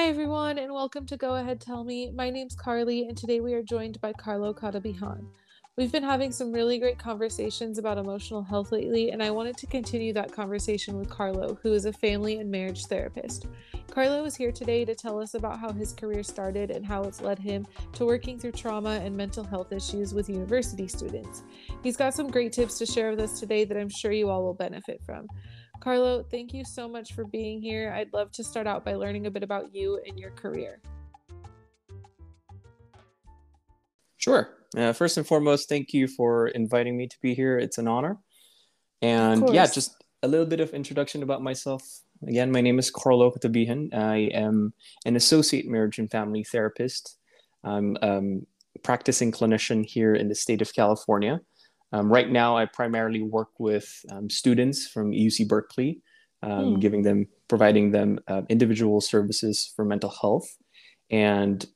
Hi, everyone, and welcome to Go Ahead Tell Me. My name's Carly, and today we are joined by Carlo Catabijan. We've been having some really great conversations about emotional health lately, and I wanted to continue that conversation with Carlo, who is a family and marriage therapist. Carlo is here today to tell us about how his career started and how it's led him to working through trauma and mental health issues with university students. He's got some great tips to share with us today that I'm sure you all will benefit from. Carlo, thank you so much for being here. I'd love to start out by learning a bit about you and your career. Sure. Uh, first and foremost, thank you for inviting me to be here. It's an honor. And yeah, just a little bit of introduction about myself. Again, my name is Carlo Catabijan. I am an associate marriage and family therapist. I'm um, practicing clinician here in the state of California. Um, right now, I primarily work with um, students from UC Berkeley, um, hmm. giving them, providing them uh, individual services for mental health. And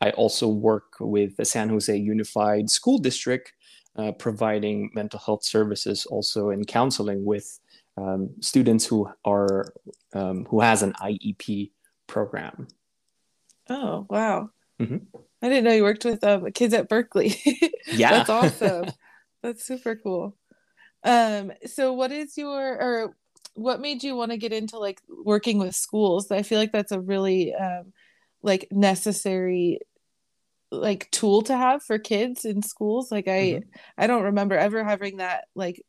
I also work with the San Jose Unified School District, uh, providing mental health services also in counseling with um, students who are um, who has an IEP program. Oh wow! Mm-hmm. I didn't know you worked with um, kids at Berkeley. yeah, that's awesome. That's super cool. Um, so what is your or what made you want to get into like working with schools? I feel like that's a really um like necessary like tool to have for kids in schools. Like I mm-hmm. I don't remember ever having that like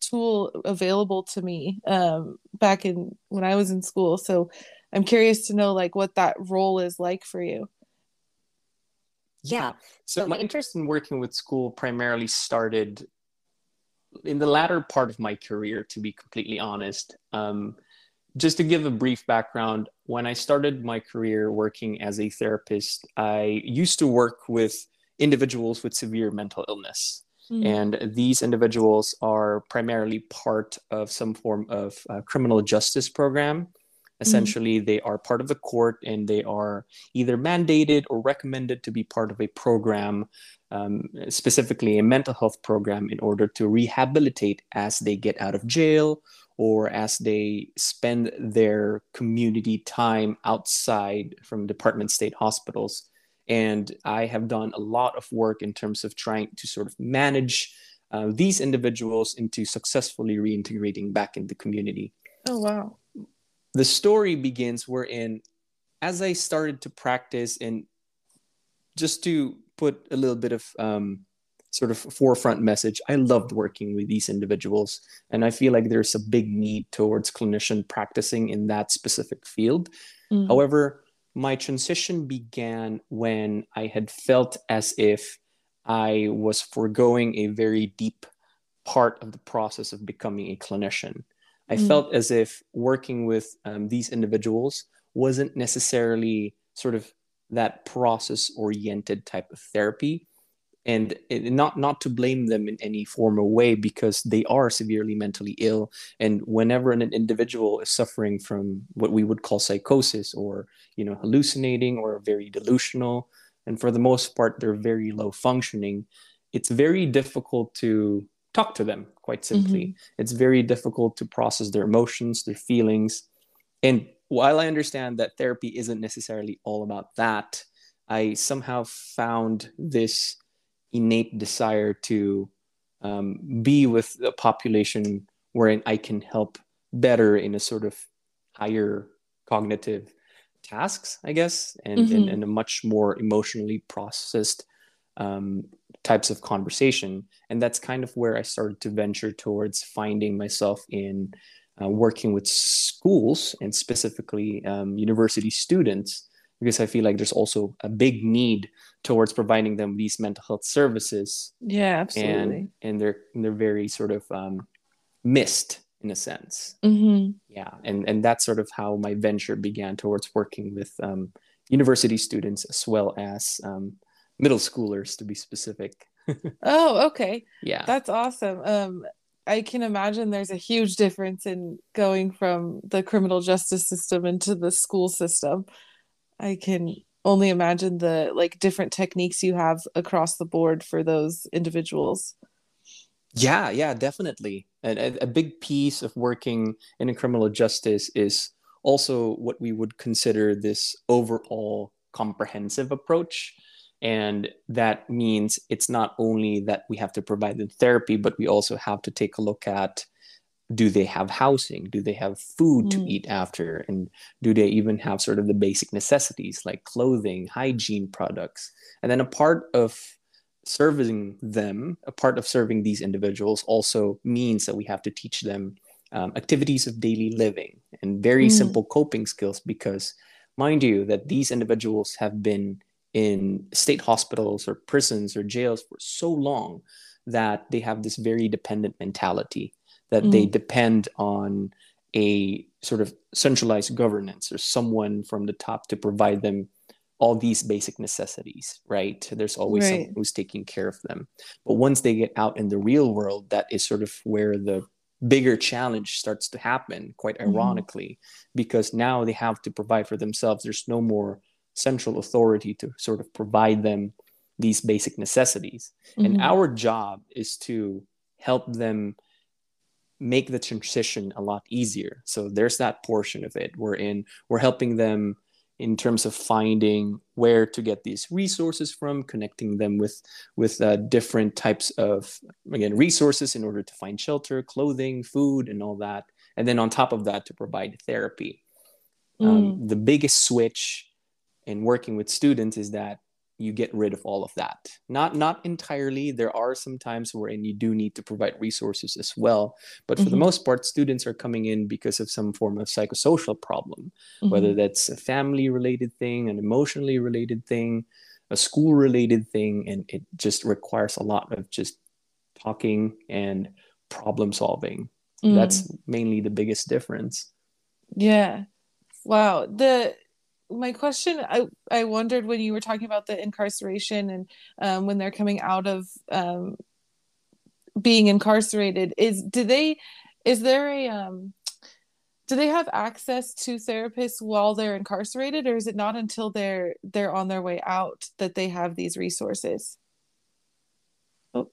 tool available to me um back in when I was in school. So I'm curious to know like what that role is like for you. Yeah. So my interest in working with school primarily started in the latter part of my career, to be completely honest. Um, just to give a brief background, when I started my career working as a therapist, I used to work with individuals with severe mental illness. Mm. And these individuals are primarily part of some form of uh, criminal justice program. Essentially, mm-hmm. they are part of the court and they are either mandated or recommended to be part of a program, um, specifically a mental health program, in order to rehabilitate as they get out of jail or as they spend their community time outside from department state hospitals. And I have done a lot of work in terms of trying to sort of manage uh, these individuals into successfully reintegrating back in the community. Oh, wow the story begins wherein as I started to practice and just to put a little bit of um, sort of forefront message, I loved working with these individuals. And I feel like there's a big need towards clinician practicing in that specific field. Mm-hmm. However, my transition began when I had felt as if I was foregoing a very deep part of the process of becoming a clinician. I mm. felt as if working with um, these individuals wasn't necessarily sort of that process oriented type of therapy and it, not not to blame them in any formal way because they are severely mentally ill and whenever an individual is suffering from what we would call psychosis or you know hallucinating or very delusional and for the most part they're very low functioning it's very difficult to talk to them quite simply mm-hmm. it's very difficult to process their emotions their feelings and while i understand that therapy isn't necessarily all about that i somehow found this innate desire to um, be with a population wherein i can help better in a sort of higher cognitive tasks i guess and, mm-hmm. and, and a much more emotionally processed um, types of conversation. And that's kind of where I started to venture towards finding myself in uh, working with schools and specifically um, university students, because I feel like there's also a big need towards providing them these mental health services. Yeah, absolutely. And, and they're, they're very sort of um, missed in a sense. Mm-hmm. Yeah. And, and that's sort of how my venture began towards working with um, university students as well as um, middle schoolers to be specific. oh, okay. Yeah. That's awesome. Um I can imagine there's a huge difference in going from the criminal justice system into the school system. I can only imagine the like different techniques you have across the board for those individuals. Yeah, yeah, definitely. And a, a big piece of working in a criminal justice is also what we would consider this overall comprehensive approach and that means it's not only that we have to provide them therapy but we also have to take a look at do they have housing do they have food mm. to eat after and do they even have sort of the basic necessities like clothing hygiene products and then a part of serving them a part of serving these individuals also means that we have to teach them um, activities of daily living and very mm. simple coping skills because mind you that these individuals have been in state hospitals or prisons or jails for so long that they have this very dependent mentality that mm. they depend on a sort of centralized governance or someone from the top to provide them all these basic necessities right there's always right. someone who's taking care of them but once they get out in the real world that is sort of where the bigger challenge starts to happen quite mm-hmm. ironically mm-hmm. because now they have to provide for themselves there's no more central authority to sort of provide them these basic necessities mm-hmm. and our job is to help them make the transition a lot easier. So there's that portion of it. We're in, we're helping them in terms of finding where to get these resources from, connecting them with with uh, different types of again resources in order to find shelter, clothing, food, and all that. And then on top of that, to provide therapy. Um, mm. Um, the biggest switch in working with students is that you get rid of all of that not not entirely there are some times wherein you do need to provide resources as well but for mm-hmm. the most part students are coming in because of some form of psychosocial problem mm-hmm. whether that's a family related thing an emotionally related thing a school related thing and it just requires a lot of just talking and problem solving mm. that's mainly the biggest difference yeah wow the my question i i wondered when you were talking about the incarceration and um, when they're coming out of um, being incarcerated is do they is there a um do they have access to therapists while they're incarcerated or is it not until they're they're on their way out that they have these resources oh.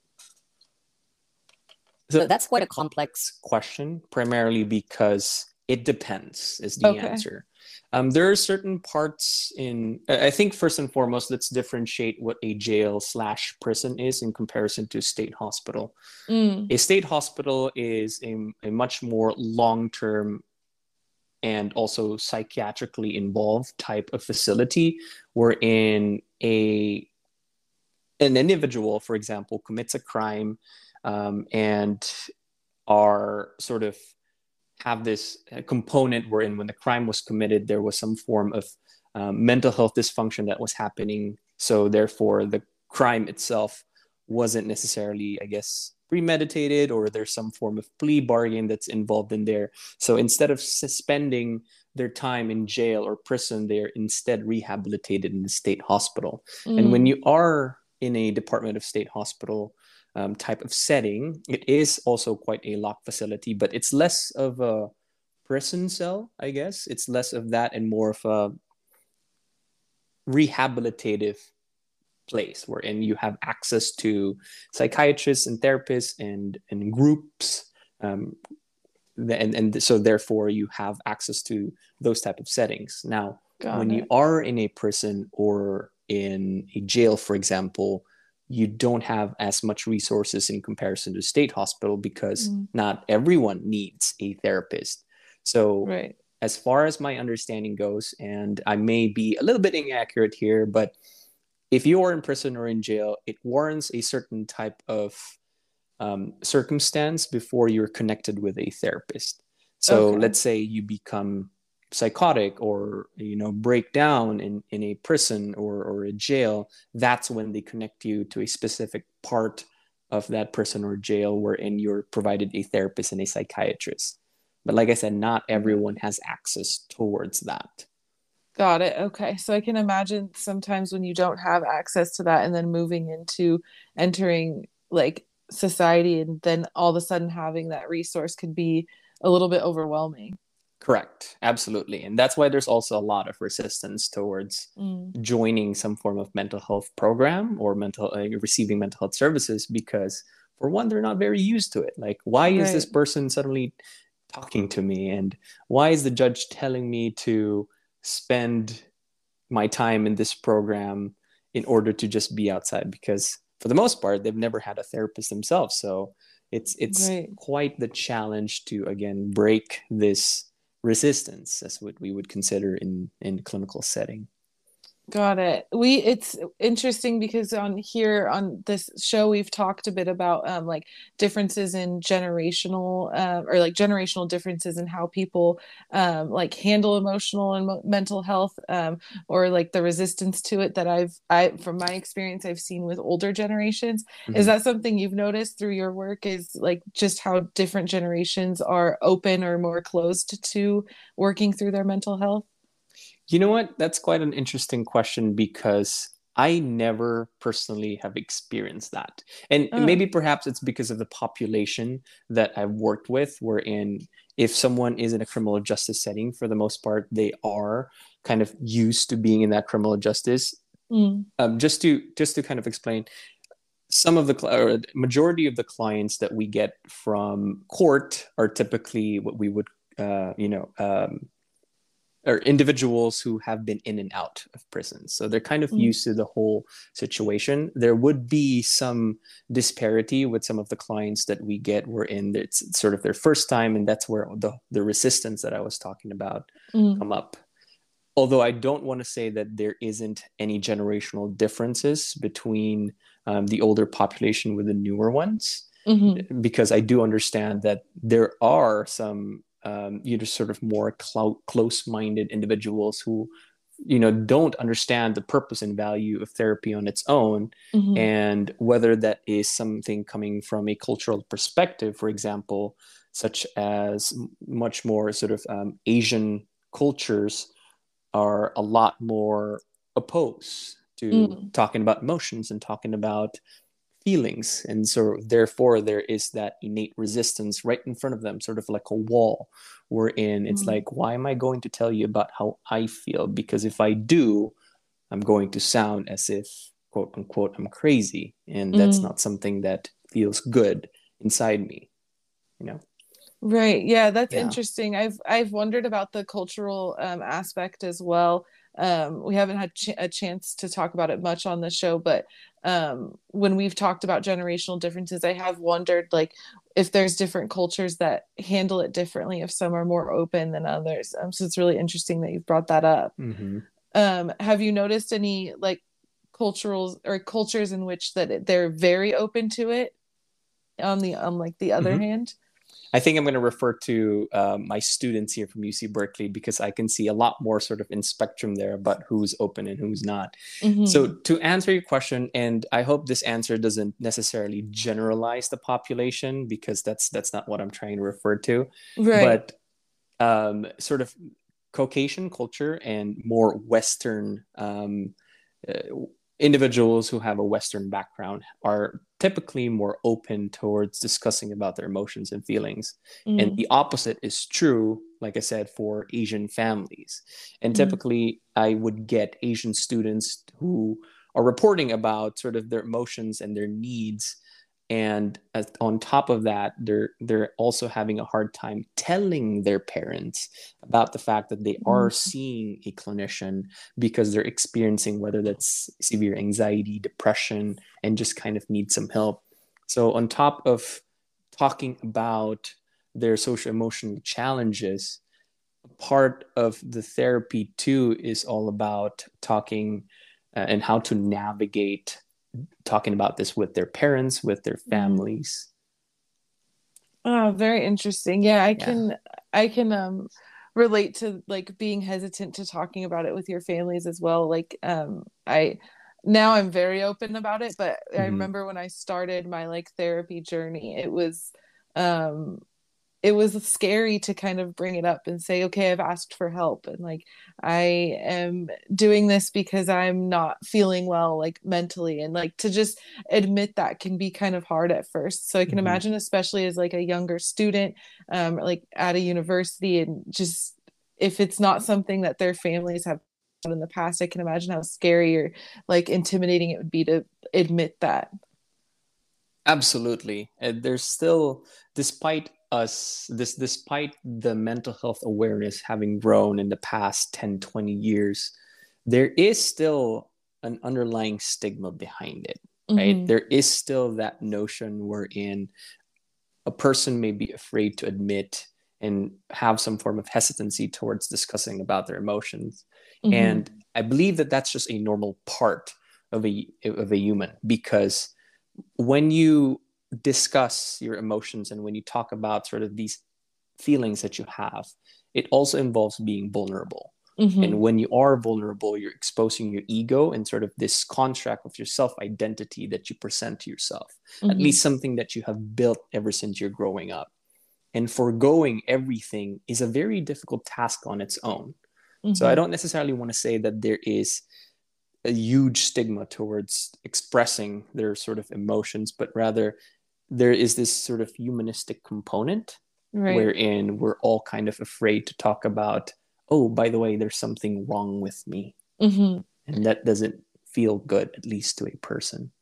so that's quite a complex question primarily because it depends is the okay. answer um, there are certain parts in, I think, first and foremost, let's differentiate what a jail slash prison is in comparison to a state hospital. Mm. A state hospital is a, a much more long term and also psychiatrically involved type of facility wherein a an individual for example commits a crime um, and are sort of have this uh, component wherein when the crime was committed, there was some form of um, mental health dysfunction that was happening. So therefore, the crime itself wasn't necessarily, I guess, premeditated, or there's some form of plea bargain that's involved in there. So instead of suspending their time in jail or prison, they're instead rehabilitated in the state hospital. Mm. And when mm. you are in a Department of State hospital, um, type of setting, it is also quite a locked facility, but it's less of a prison cell, I guess. It's less of that and more of a rehabilitative place wherein you have access to psychiatrists and therapists and, and groups. Um, and, and so therefore you have access to those type of settings. Now, Got when it. you are in a prison or in a jail, for example, you don't have as much resources in comparison to state hospital because mm. not everyone needs a therapist so right. as far as my understanding goes and i may be a little bit inaccurate here but if you are in prison or in jail it warrants a certain type of um, circumstance before you're connected with a therapist so okay. let's say you become psychotic or you know break down in, in a prison or, or a jail that's when they connect you to a specific part of that prison or jail wherein you're provided a therapist and a psychiatrist. But like i said not everyone has access towards that. Got it. Okay. So i can imagine sometimes when you don't have access to that and then moving into entering like society and then all of a sudden having that resource could be a little bit overwhelming Correct. Absolutely. And that's why there's also a lot of resistance towards mm. joining some form of mental health program or mental uh, receiving mental health services because for one they're not very used to it. Like why right. is this person suddenly talking to me and why is the judge telling me to spend my time in this program in order to just be outside because for the most part they've never had a therapist themselves so it's it's right. quite the challenge to again break this resistance. As what we would consider in in clinical setting Got it. We it's interesting because on here on this show we've talked a bit about um, like differences in generational uh, or like generational differences in how people um, like handle emotional and mo- mental health um, or like the resistance to it that I've I from my experience I've seen with older generations. Mm-hmm. Is that something you've noticed through your work? Is like just how different generations are open or more closed to working through their mental health? You know what? That's quite an interesting question because I never personally have experienced that. And oh. maybe perhaps it's because of the population that I've worked with, wherein if someone is in a criminal justice setting, for the most part, they are kind of used to being in that criminal justice. Mm. Um, just to just to kind of explain, some of the or majority of the clients that we get from court are typically what we would uh, you know um, or individuals who have been in and out of prison. So they're kind of mm. used to the whole situation. There would be some disparity with some of the clients that we get were in it's sort of their first time, and that's where the, the resistance that I was talking about mm. come up. Although I don't want to say that there isn't any generational differences between um, the older population with the newer ones, mm-hmm. because I do understand that there are some um, you know sort of more cl- close-minded individuals who you know don't understand the purpose and value of therapy on its own mm-hmm. and whether that is something coming from a cultural perspective for example such as much more sort of um, asian cultures are a lot more opposed to mm. talking about emotions and talking about feelings and so therefore there is that innate resistance right in front of them sort of like a wall wherein it's mm-hmm. like why am i going to tell you about how i feel because if i do i'm going to sound as if quote unquote i'm crazy and that's mm-hmm. not something that feels good inside me you know right yeah that's yeah. interesting i've i've wondered about the cultural um, aspect as well um, we haven't had ch- a chance to talk about it much on the show but um, when we've talked about generational differences, I have wondered like if there's different cultures that handle it differently, if some are more open than others. Um, so it's really interesting that you've brought that up. Mm-hmm. Um, have you noticed any like cultural or cultures in which that they're very open to it on the on like the other mm-hmm. hand? I think I'm going to refer to um, my students here from UC Berkeley because I can see a lot more sort of in spectrum there about who's open and who's not. Mm-hmm. So to answer your question, and I hope this answer doesn't necessarily generalize the population because that's that's not what I'm trying to refer to. Right. But um, sort of Caucasian culture and more Western um, uh, individuals who have a Western background are typically more open towards discussing about their emotions and feelings. Mm. And the opposite is true, like I said, for Asian families. And mm. typically, I would get Asian students who are reporting about sort of their emotions and their needs and as, on top of that they're they're also having a hard time telling their parents about the fact that they are mm-hmm. seeing a clinician because they're experiencing whether that's severe anxiety depression and just kind of need some help so on top of talking about their social emotional challenges part of the therapy too is all about talking uh, and how to navigate talking about this with their parents, with their mm-hmm. families. Oh, very interesting. Yeah, I can yeah. I can um relate to like being hesitant to talking about it with your families as well. Like um I now I'm very open about it, but mm-hmm. I remember when I started my like therapy journey, it was um it was scary to kind of bring it up and say okay i've asked for help and like i am doing this because i'm not feeling well like mentally. And like to just admit that can be kind of hard at first. So i can mm-hmm. imagine especially as like a younger student um like at a university and just if it's not something that their families have in the past i can imagine how scary or like intimidating it would be to admit that. Absolutely. And there's still despite us this despite the mental health awareness having grown in the past 10 20 years there is still an underlying stigma behind it right mm-hmm. there is still that notion wherein a person may be afraid to admit and have some form of hesitancy towards discussing about their emotions mm-hmm. and i believe that that's just a normal part of a of a human because when you discuss your emotions and when you talk about sort of these feelings that you have it also involves being vulnerable mm-hmm. and when you are vulnerable you're exposing your ego and sort of this contract of your self identity that you present to yourself mm-hmm. at least something that you have built ever since you're growing up and foregoing everything is a very difficult task on its own mm-hmm. so i don't necessarily want to say that there is a huge stigma towards expressing their sort of emotions but rather there is this sort of humanistic component right. wherein we're all kind of afraid to talk about oh by the way there's something wrong with me mm-hmm. and that doesn't feel good at least to a person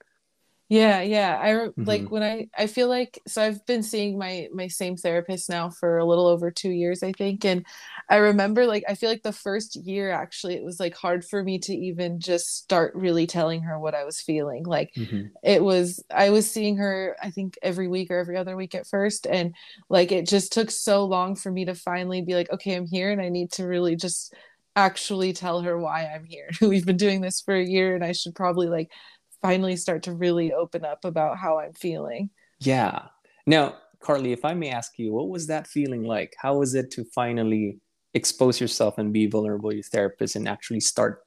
yeah yeah i mm-hmm. like when i i feel like so i've been seeing my my same therapist now for a little over two years i think and i remember like i feel like the first year actually it was like hard for me to even just start really telling her what i was feeling like mm-hmm. it was i was seeing her i think every week or every other week at first and like it just took so long for me to finally be like okay i'm here and i need to really just actually tell her why i'm here we've been doing this for a year and i should probably like finally start to really open up about how I'm feeling. Yeah. Now, Carly, if I may ask you, what was that feeling like? How was it to finally expose yourself and be vulnerable to your therapist and actually start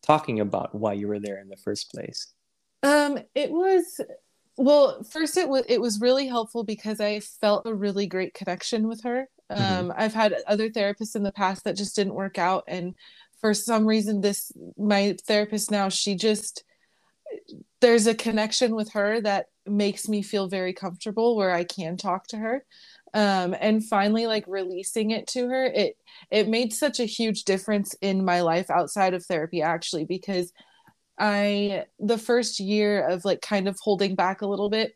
talking about why you were there in the first place? Um, it was well, first it was it was really helpful because I felt a really great connection with her. Mm-hmm. Um, mm-hmm. I've had other therapists in the past that just didn't work out, and for some reason, this my therapist now she just there's a connection with her that makes me feel very comfortable where I can talk to her. Um, and finally like releasing it to her it it made such a huge difference in my life outside of therapy actually because i the first year of like kind of holding back a little bit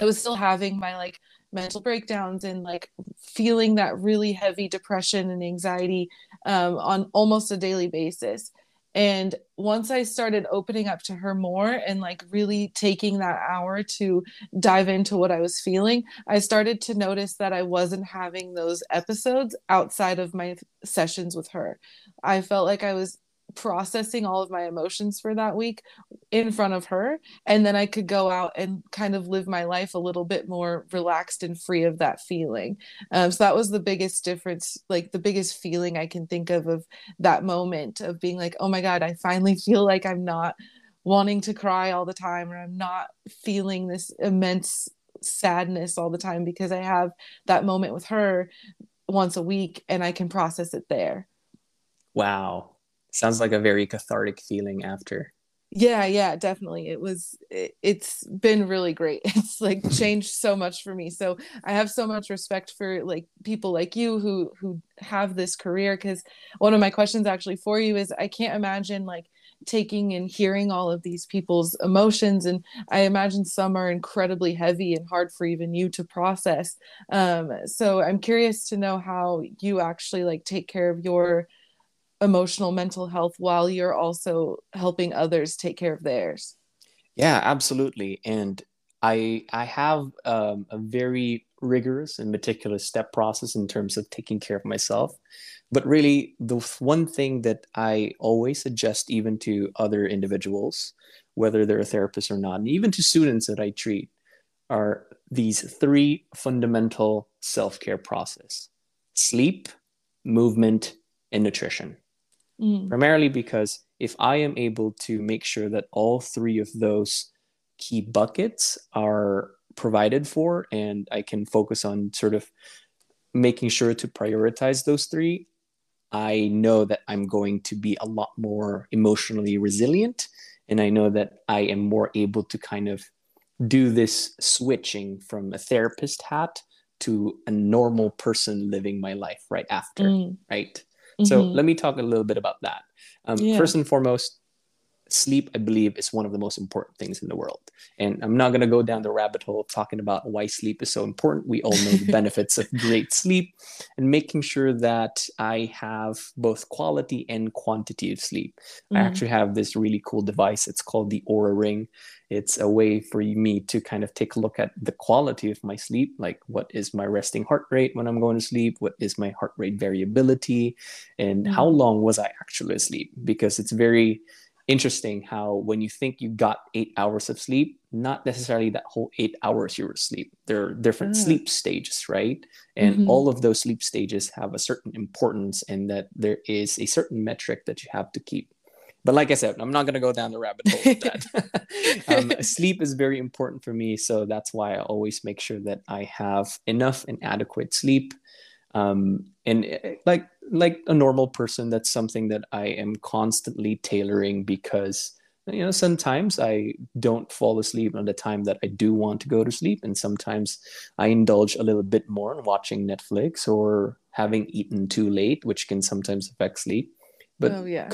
i was still having my like mental breakdowns and like feeling that really heavy depression and anxiety um, on almost a daily basis and once i started opening up to her more and like really taking that hour to dive into what i was feeling i started to notice that i wasn't having those episodes outside of my sessions with her. I felt like i was processing all of my emotions for that week in front of her. And then i could go out and kind of live my life a little bit more relaxed and free of that feeling. Um, so that was the biggest difference like the biggest feeling i can think of of that moment of being like oh my god i finally feel like i'm not wanting to cry all the time or i'm not feeling this immense sadness all the time because i have that moment with her once a week and i can process it there. Wow sounds like a very cathartic feeling after. Yeah yeah definitely. It was it, it's been really great. It's like changed so much for me. So i have so much respect for like people like you who who have this career because one of my questions actually for you is i can't imagine like taking and hearing all of these people's emotions and i imagine some are incredibly heavy and hard for even you to process. Um, so i'm curious to know how you actually like take care of your emotional mental health while you're also helping others take care of theirs. Yeah absolutely. And i i have um, a very rigorous and meticulous step process in terms of taking care of myself. But really the one thing that i always suggest even to other individuals whether they're a therapist or not and even to students that i treat are these three fundamental self-care process sleep movement and nutrition mm. primarily because if I am able to make sure that all three of those key buckets are provided for and I can focus on sort of making sure to prioritize those three, I know that I'm going to be a lot more emotionally resilient. And I know that I am more able to kind of do this switching from a therapist hat to a normal person living my life right after, mm. right? Mm-hmm. So let me talk a little bit about that. Um, yeah. First and foremost, sleep, I believe, is one of the most important things in the world. And I'm not going to go down the rabbit hole of talking about why sleep is so important. We all know the benefits of great sleep and making sure that I have both quality and quantity of sleep. Mm. I actually have this really cool device. It's called the Oura Ring. It's a way for me to kind of take a look at the quality of my sleep, like what is my resting heart rate when I'm going to sleep, what is my heart rate variability, and mm. how long was I actually asleep? Because it's very interesting how when you think you got eight hours of sleep, not necessarily that whole eight hours you were asleep. There are different ah. sleep stages, right? And mm-hmm. all of those sleep stages have a certain importance, and that there is a certain metric that you have to keep. But like I said, I'm not going to go down the rabbit hole with that. um, sleep is very important for me. So that's why I always make sure that I have enough and adequate sleep. Um, and eh, like like a normal person, that's something that I am constantly tailoring because you know sometimes I don't fall asleep on the time that I do want to go to sleep, and sometimes I indulge a little bit more in watching Netflix or having eaten too late, which can sometimes affect sleep. But oh, yeah.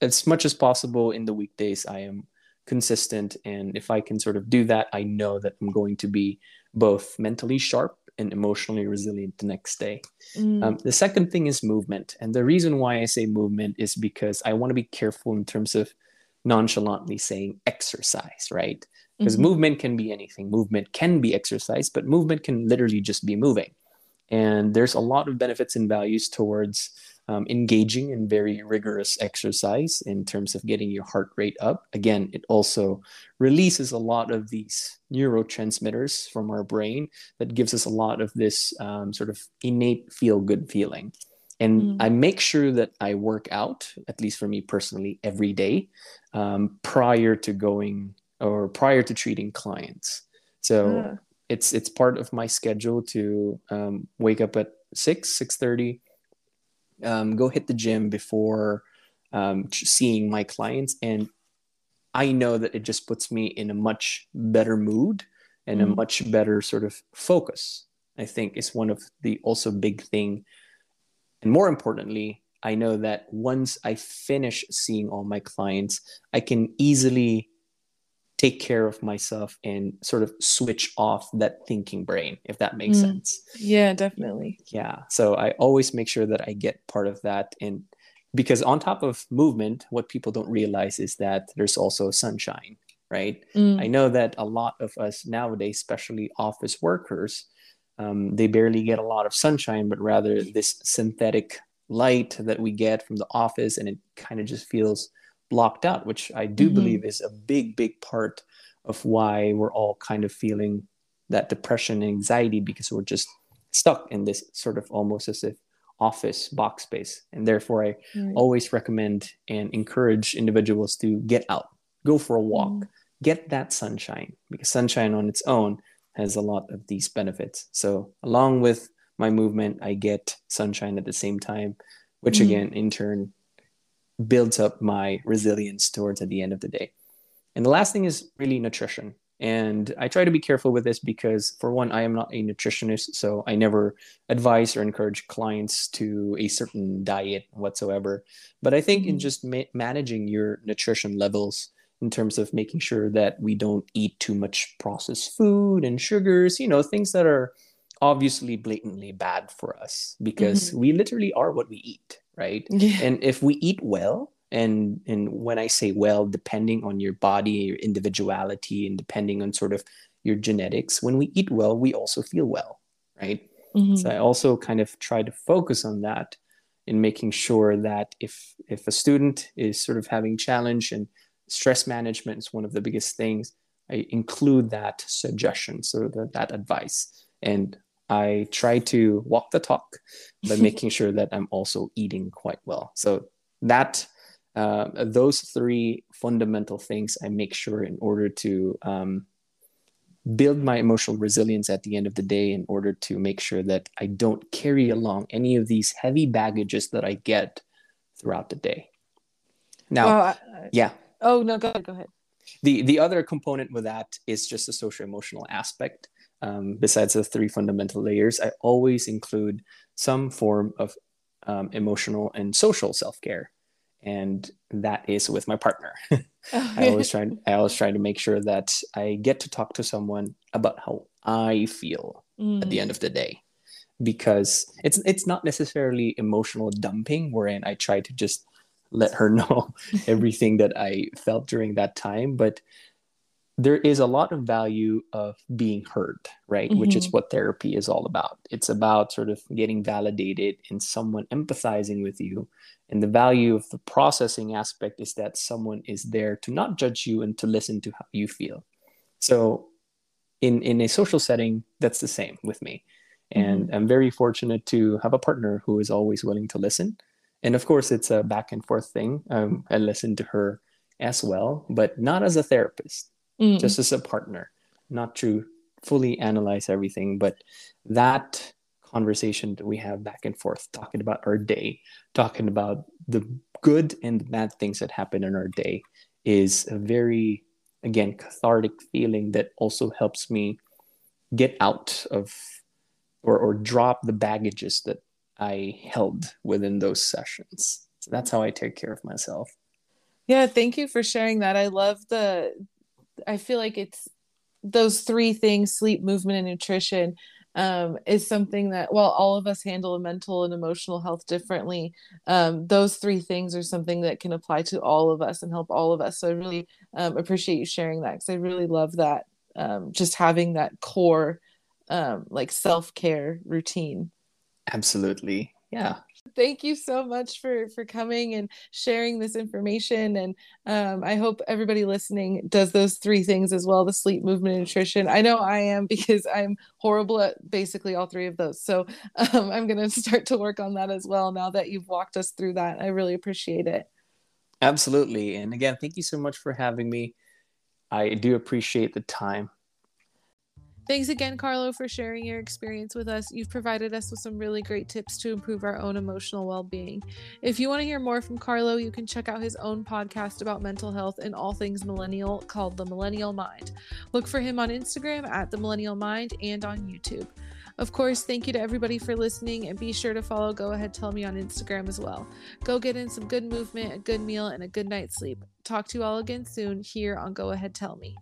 as much as possible in the weekdays, I am consistent, and if I can sort of do that, I know that I'm going to be both mentally sharp and emotionally resilient the next day. Mm. Um, the second thing is movement. And the reason why I say movement is because I want to be careful in terms of nonchalantly saying exercise, right? Because mm-hmm. movement can be anything. Movement can be exercise, but movement can literally just be moving. And there's a lot of benefits and values towards um, engaging in very rigorous exercise in terms of getting your heart rate up. Again, it also releases a lot of these neurotransmitters from our brain that gives us a lot of this um, sort of innate feel good feeling. And mm. I make sure that I work out, at least for me personally, every day um, prior to going or prior to treating clients. So it's it's part of my schedule to um, wake up at six six thirty um, go hit the gym before um, seeing my clients and i know that it just puts me in a much better mood and mm. a much better sort of focus i think is one of the also big thing and more importantly i know that once i finish seeing all my clients i can easily take care of myself and sort of switch off that thinking brain if that makes mm. sense yeah definitely yeah so i always make sure that i get part of that and because on top of movement what people don't realize is that there's also sunshine right mm. i know that a lot of us nowadays especially office workers um, they barely get a lot of sunshine but rather this synthetic light that we get from the office and it kind of just feels blocked out, which I do mm-hmm. believe is a big, big part of why we're all kind of feeling that depression and anxiety because we're just stuck in this sort of almost as if office box space. And therefore, I right. always recommend and encourage individuals to get out, go for a walk, mm. get that sunshine because sunshine on its own has a lot of these benefits. So, along with my movement, I get sunshine at the same time, which mm. again, in turn, builds up my resilience towards at the end of the day. And the last thing is really nutrition. And I try to be careful with this because, for one, I am not a nutritionist, so I never advise or encourage clients to a certain diet whatsoever. But I think in mm-hmm. just ma- managing your nutrition levels, in terms of making sure that we don't eat too much processed food and sugars, you know, things that are obviously blatantly bad for us because mm-hmm. we literally are what we eat right yeah. and if we eat well and and when i say well depending on your body your individuality and depending on sort of your genetics when we eat well we also feel well right mm-hmm. so i also kind of try to focus on that in making sure that if if a student is sort of having challenge and stress management is one of the biggest things i include that suggestion so that, that advice and I try to walk the talk by making sure that I'm also eating quite well. So that uh, those three fundamental things I make sure in order to um, build my emotional resilience at the end of the day, in order to make sure that I don't carry along any of these heavy baggages that I get throughout the day. Now, well, I, yeah. Oh no, go ahead. Go ahead. The the other component with that is just the social emotional aspect um, besides the three fundamental layers, I always include some form of um, emotional and social self care. and that is with my partner. I always try I always try to make sure that I get to talk to someone about how I feel mm. at the end of the day. Because it's it's not necessarily emotional dumping wherein I try to just let her know everything that I felt during that time, but there is a lot of value of being heard, right? Mm-hmm. Which is mm-hmm. what therapy is all about. It's about sort of getting validated and someone empathizing with you and the value of the processing aspect is that someone is there to not judge you and to listen to how you feel. So in in a social setting, that's the same with me. And mm-hmm. I'm very fortunate to have a partner who is always willing to listen. And of course, it's a back and forth thing. Um, I listen to her as well, but not as a therapist, just as a partner, not to fully analyze everything. But that conversation that we have back and forth, talking about our day, talking about the good and the bad things that happen in our day, is a very, again, cathartic feeling that also helps me get out of or, or drop the baggages that I held within those sessions. So that's how I take care of myself. Yeah, thank you for sharing that. I love the, I feel like it's those three things sleep, movement, and nutrition um, is something that while all of us handle mental and emotional health differently. Um, those three things are something that can apply to all of us and help all of us. So i really um, appreciate you sharing that because i really love that um, just having that core um, like self-care routine. Absolutely. Yeah thank you so much for for coming and sharing this information and um, i hope everybody listening does those three things as well the sleep movement and nutrition. I know i am because i'm horrible at basically all three of those so um, i'm going to start to work on that as well now that you've walked us through that. I really appreciate it. Absolutely and again thank you so much for having me. I do appreciate the time Thanks again, Carlo, for sharing your experience with us. You've provided us with some really great tips to improve our own emotional well being. If you want to hear more from Carlo, you can check out his own podcast about mental health and all things millennial called The Millennial Mind. Look for him on Instagram at The Millennial Mind and on YouTube. Of course, thank you to everybody for listening and be sure to follow Go Ahead Tell Me on Instagram as well. Go get in some good movement, a good meal, and a good night's sleep. Talk to you all again soon here on Go Ahead Tell Me.